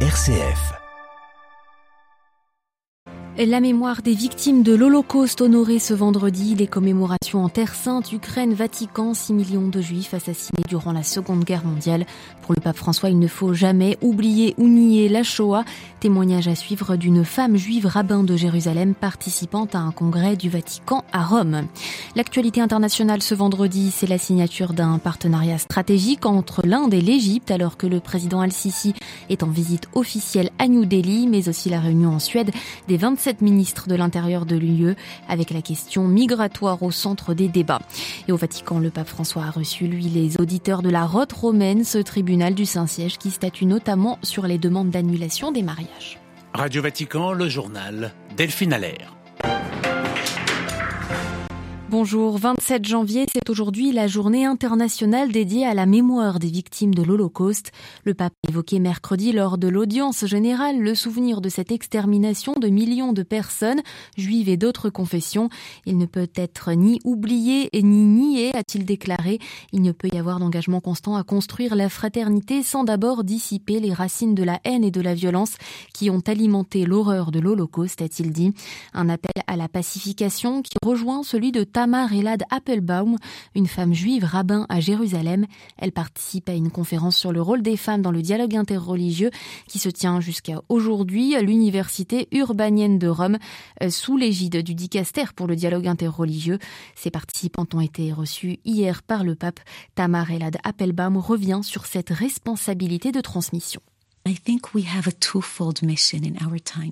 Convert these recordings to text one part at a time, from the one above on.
RCF. La mémoire des victimes de l'Holocauste honorée ce vendredi, les commémorations en Terre Sainte, Ukraine, Vatican, 6 millions de juifs assassinés durant la Seconde Guerre mondiale. Pour le pape François, il ne faut jamais oublier ou nier la Shoah. Témoignage à suivre d'une femme juive rabbin de Jérusalem participant à un congrès du Vatican à Rome. L'actualité internationale ce vendredi, c'est la signature d'un partenariat stratégique entre l'Inde et l'Égypte alors que le président Al-Sisi est en visite officielle à New Delhi, mais aussi la réunion en Suède des 27 cette ministre de l'Intérieur de l'UE avec la question migratoire au centre des débats. Et au Vatican, le pape François a reçu, lui, les auditeurs de la Rote romaine, ce tribunal du Saint-Siège qui statue notamment sur les demandes d'annulation des mariages. Radio Vatican, le journal Delphine Allaire. Bonjour, 27 janvier, c'est aujourd'hui la journée internationale dédiée à la mémoire des victimes de l'Holocauste. Le pape a évoqué mercredi lors de l'audience générale le souvenir de cette extermination de millions de personnes, juives et d'autres confessions. Il ne peut être ni oublié ni nié, a-t-il déclaré. Il ne peut y avoir d'engagement constant à construire la fraternité sans d'abord dissiper les racines de la haine et de la violence qui ont alimenté l'horreur de l'Holocauste, a-t-il dit. Un appel à la pacification qui rejoint celui de Tamar Elad Appelbaum, une femme juive rabbin à Jérusalem. Elle participe à une conférence sur le rôle des femmes dans le dialogue interreligieux qui se tient jusqu'à aujourd'hui à l'université urbanienne de Rome euh, sous l'égide du dicaster pour le dialogue interreligieux. Ses participantes ont été reçues hier par le pape. Tamar Elad Appelbaum revient sur cette responsabilité de transmission.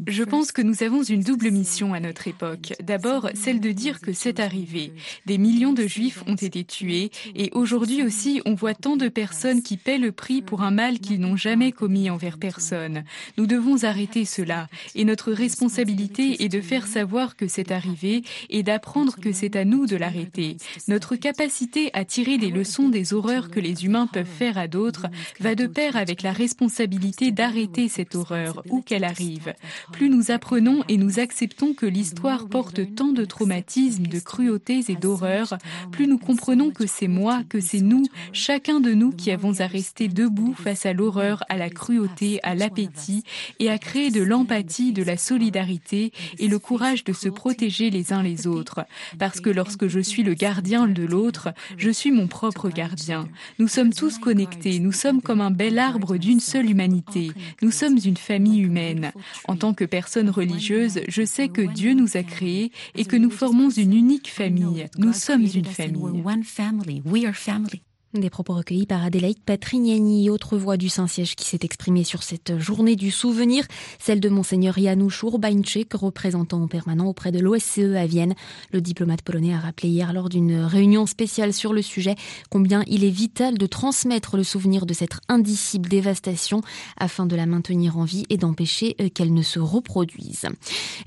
Je pense que nous avons une double mission à notre époque. D'abord, celle de dire que c'est arrivé. Des millions de juifs ont été tués et aujourd'hui aussi, on voit tant de personnes qui paient le prix pour un mal qu'ils n'ont jamais commis envers personne. Nous devons arrêter cela et notre responsabilité est de faire savoir que c'est arrivé et d'apprendre que c'est à nous de l'arrêter. Notre capacité à tirer des leçons des horreurs que les humains peuvent faire à d'autres va de pair avec la responsabilité d'arrêter cette horreur, où qu'elle arrive. Plus nous apprenons et nous acceptons que l'histoire porte tant de traumatismes, de cruautés et d'horreurs, plus nous comprenons que c'est moi, que c'est nous, chacun de nous qui avons à rester debout face à l'horreur, à la cruauté, à l'appétit, et à créer de l'empathie, de la solidarité et le courage de se protéger les uns les autres. Parce que lorsque je suis le gardien de l'autre, je suis mon propre gardien. Nous sommes tous connectés, nous sommes comme un bel arbre d'une seule humanité. Nous sommes une famille humaine. En tant que personne religieuse, je sais que Dieu nous a créés et que nous formons une unique famille. Nous sommes une famille. Des propos recueillis par Adélaïde Patrignani, autre voix du Saint-Siège qui s'est exprimée sur cette journée du souvenir, celle de Monseigneur Janusz Urbańczyk, représentant permanent auprès de l'OSCE à Vienne. Le diplomate polonais a rappelé hier lors d'une réunion spéciale sur le sujet combien il est vital de transmettre le souvenir de cette indicible dévastation afin de la maintenir en vie et d'empêcher euh, qu'elle ne se reproduise.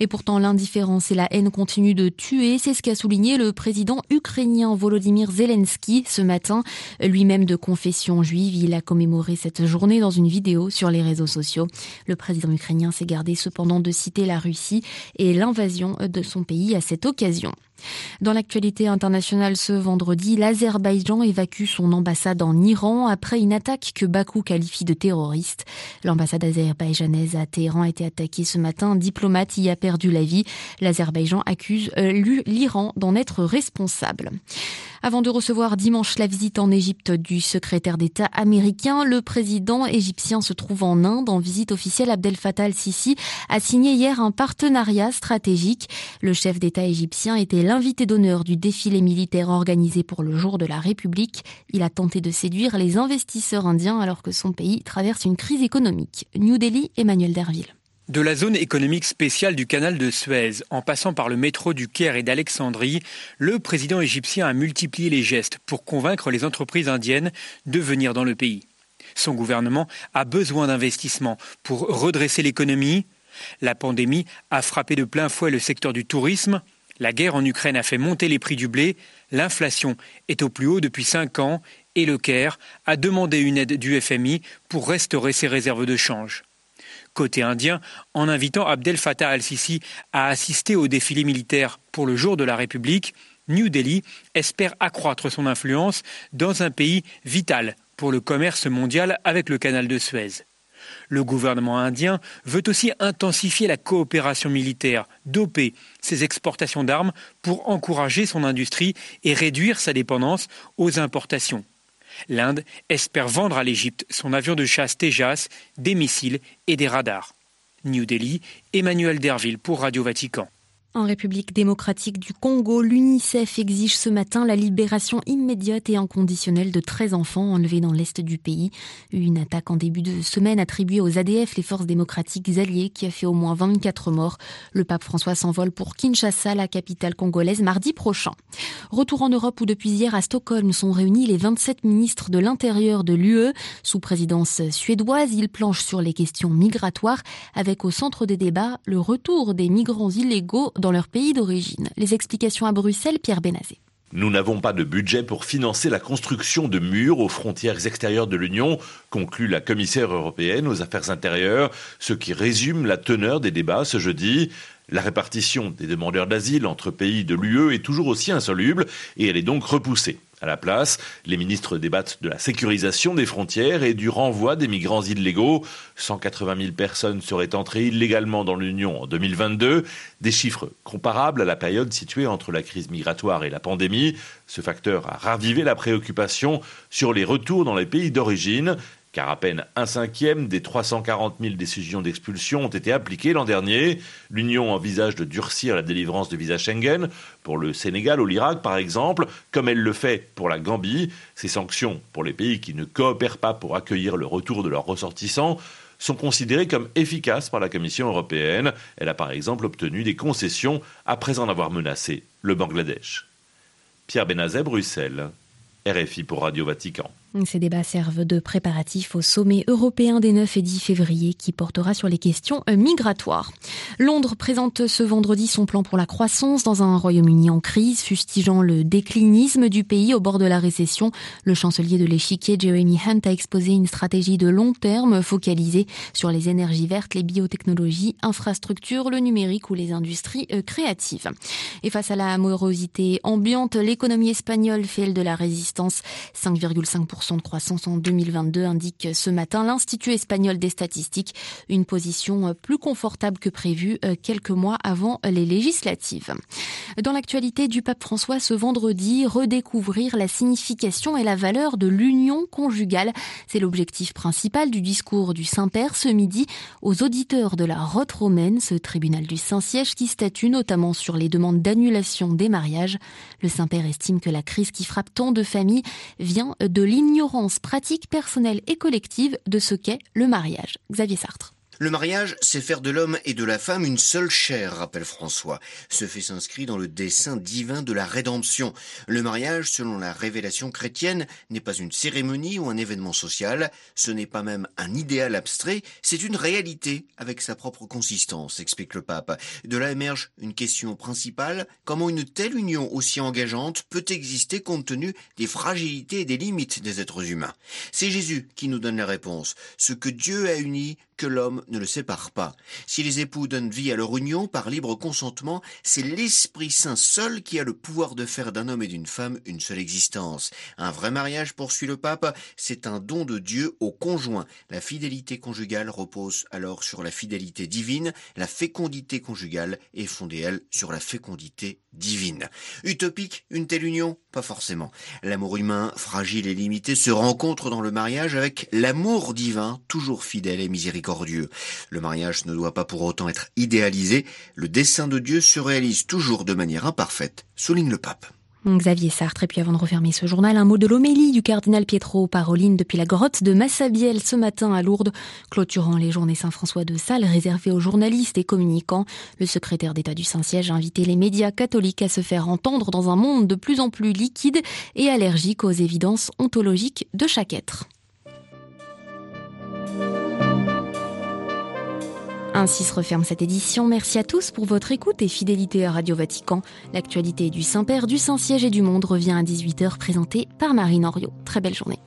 Et pourtant, l'indifférence et la haine continuent de tuer, c'est ce qu'a souligné le président ukrainien Volodymyr Zelensky ce matin. Lui-même de confession juive, il a commémoré cette journée dans une vidéo sur les réseaux sociaux. Le président ukrainien s'est gardé cependant de citer la Russie et l'invasion de son pays à cette occasion. Dans l'actualité internationale ce vendredi, l'Azerbaïdjan évacue son ambassade en Iran après une attaque que Bakou qualifie de terroriste. L'ambassade azerbaïdjanaise à Téhéran a été attaquée ce matin. Un diplomate y a perdu la vie. L'Azerbaïdjan accuse euh, l'Iran d'en être responsable. Avant de recevoir dimanche la visite en Égypte du secrétaire d'État américain, le président égyptien se trouve en Inde en visite officielle. Abdel Fattah al-Sisi a signé hier un partenariat stratégique. Le chef d'État égyptien était l'invité d'honneur du défilé militaire organisé pour le jour de la République. Il a tenté de séduire les investisseurs indiens alors que son pays traverse une crise économique. New Delhi, Emmanuel Derville. De la zone économique spéciale du canal de Suez, en passant par le métro du Caire et d'Alexandrie, le président égyptien a multiplié les gestes pour convaincre les entreprises indiennes de venir dans le pays. Son gouvernement a besoin d'investissements pour redresser l'économie. La pandémie a frappé de plein fouet le secteur du tourisme. La guerre en Ukraine a fait monter les prix du blé. L'inflation est au plus haut depuis cinq ans et le Caire a demandé une aide du FMI pour restaurer ses réserves de change côté indien en invitant Abdel Fattah al-Sisi à assister au défilé militaire pour le jour de la République. New Delhi espère accroître son influence dans un pays vital pour le commerce mondial avec le canal de Suez. Le gouvernement indien veut aussi intensifier la coopération militaire, doper ses exportations d'armes pour encourager son industrie et réduire sa dépendance aux importations. L'Inde espère vendre à l'Égypte son avion de chasse Tejas, des missiles et des radars. New Delhi, Emmanuel Derville pour Radio Vatican. En République démocratique du Congo, l'UNICEF exige ce matin la libération immédiate et inconditionnelle de 13 enfants enlevés dans l'est du pays. Une attaque en début de semaine attribuée aux ADF, les forces démocratiques alliées, qui a fait au moins 24 morts. Le pape François s'envole pour Kinshasa, la capitale congolaise, mardi prochain. Retour en Europe où depuis hier à Stockholm sont réunis les 27 ministres de l'Intérieur de l'UE. Sous présidence suédoise, ils planchent sur les questions migratoires avec au centre des débats le retour des migrants illégaux leur pays d'origine. Les explications à Bruxelles, Pierre Benazé. Nous n'avons pas de budget pour financer la construction de murs aux frontières extérieures de l'Union, conclut la commissaire européenne aux affaires intérieures, ce qui résume la teneur des débats ce jeudi. La répartition des demandeurs d'asile entre pays de l'UE est toujours aussi insoluble et elle est donc repoussée. À la place, les ministres débattent de la sécurisation des frontières et du renvoi des migrants illégaux. 180 000 personnes seraient entrées illégalement dans l'Union en 2022, des chiffres comparables à la période située entre la crise migratoire et la pandémie. Ce facteur a ravivé la préoccupation sur les retours dans les pays d'origine car à peine un cinquième des 340 000 décisions d'expulsion ont été appliquées l'an dernier. L'Union envisage de durcir la délivrance de visa Schengen pour le Sénégal ou l'Irak par exemple, comme elle le fait pour la Gambie. Ces sanctions pour les pays qui ne coopèrent pas pour accueillir le retour de leurs ressortissants sont considérées comme efficaces par la Commission européenne. Elle a par exemple obtenu des concessions après en avoir menacé le Bangladesh. Pierre Benazet, Bruxelles. RFI pour Radio Vatican. Ces débats servent de préparatif au sommet européen des 9 et 10 février qui portera sur les questions migratoires. Londres présente ce vendredi son plan pour la croissance dans un Royaume-Uni en crise, fustigeant le déclinisme du pays au bord de la récession. Le chancelier de l'échiquier Jeremy Hunt a exposé une stratégie de long terme focalisée sur les énergies vertes, les biotechnologies, infrastructures, le numérique ou les industries euh, créatives. Et face à la morosité ambiante, l'économie espagnole fait de la résistance 5,5% de croissance en 2022, indique ce matin l'Institut espagnol des statistiques, une position plus confortable que prévu euh, quelques mois avant les législatives. Dans l'actualité du pape François ce vendredi, redécouvrir la signification et la valeur de l'union conjugale. C'est l'objectif principal du discours du Saint-Père ce midi aux auditeurs de la Rote romaine, ce tribunal du Saint-Siège qui statue notamment sur les demandes d'annulation des mariages. Le Saint-Père estime que la crise qui frappe tant de familles vient de ignorance pratique, personnelle et collective de ce qu'est le mariage. Xavier Sartre. Le mariage, c'est faire de l'homme et de la femme une seule chair, rappelle François. Ce fait s'inscrit dans le dessein divin de la rédemption. Le mariage, selon la révélation chrétienne, n'est pas une cérémonie ou un événement social, ce n'est pas même un idéal abstrait, c'est une réalité avec sa propre consistance, explique le pape. De là émerge une question principale, comment une telle union aussi engageante peut exister compte tenu des fragilités et des limites des êtres humains? C'est Jésus qui nous donne la réponse. Ce que Dieu a uni, que l'homme ne le sépare pas. Si les époux donnent vie à leur union par libre consentement, c'est l'Esprit Saint seul qui a le pouvoir de faire d'un homme et d'une femme une seule existence. Un vrai mariage, poursuit le pape, c'est un don de Dieu au conjoint. La fidélité conjugale repose alors sur la fidélité divine, la fécondité conjugale est fondée, elle, sur la fécondité divine. Utopique, une telle union? Pas forcément. L'amour humain, fragile et limité, se rencontre dans le mariage avec l'amour divin, toujours fidèle et Le mariage ne doit pas pour autant être idéalisé, le dessein de Dieu se réalise toujours de manière imparfaite, souligne le pape. Xavier Sartre. Et puis avant de refermer ce journal, un mot de l'homélie du cardinal Pietro Paroline depuis la grotte de Massabielle ce matin à Lourdes, clôturant les journées Saint-François de Sales réservées aux journalistes et communicants. Le secrétaire d'État du Saint-Siège a invité les médias catholiques à se faire entendre dans un monde de plus en plus liquide et allergique aux évidences ontologiques de chaque être. Ainsi se referme cette édition. Merci à tous pour votre écoute et fidélité à Radio Vatican. L'actualité du Saint-Père, du Saint-Siège et du monde revient à 18h présentée par Marine Henriot. Très belle journée.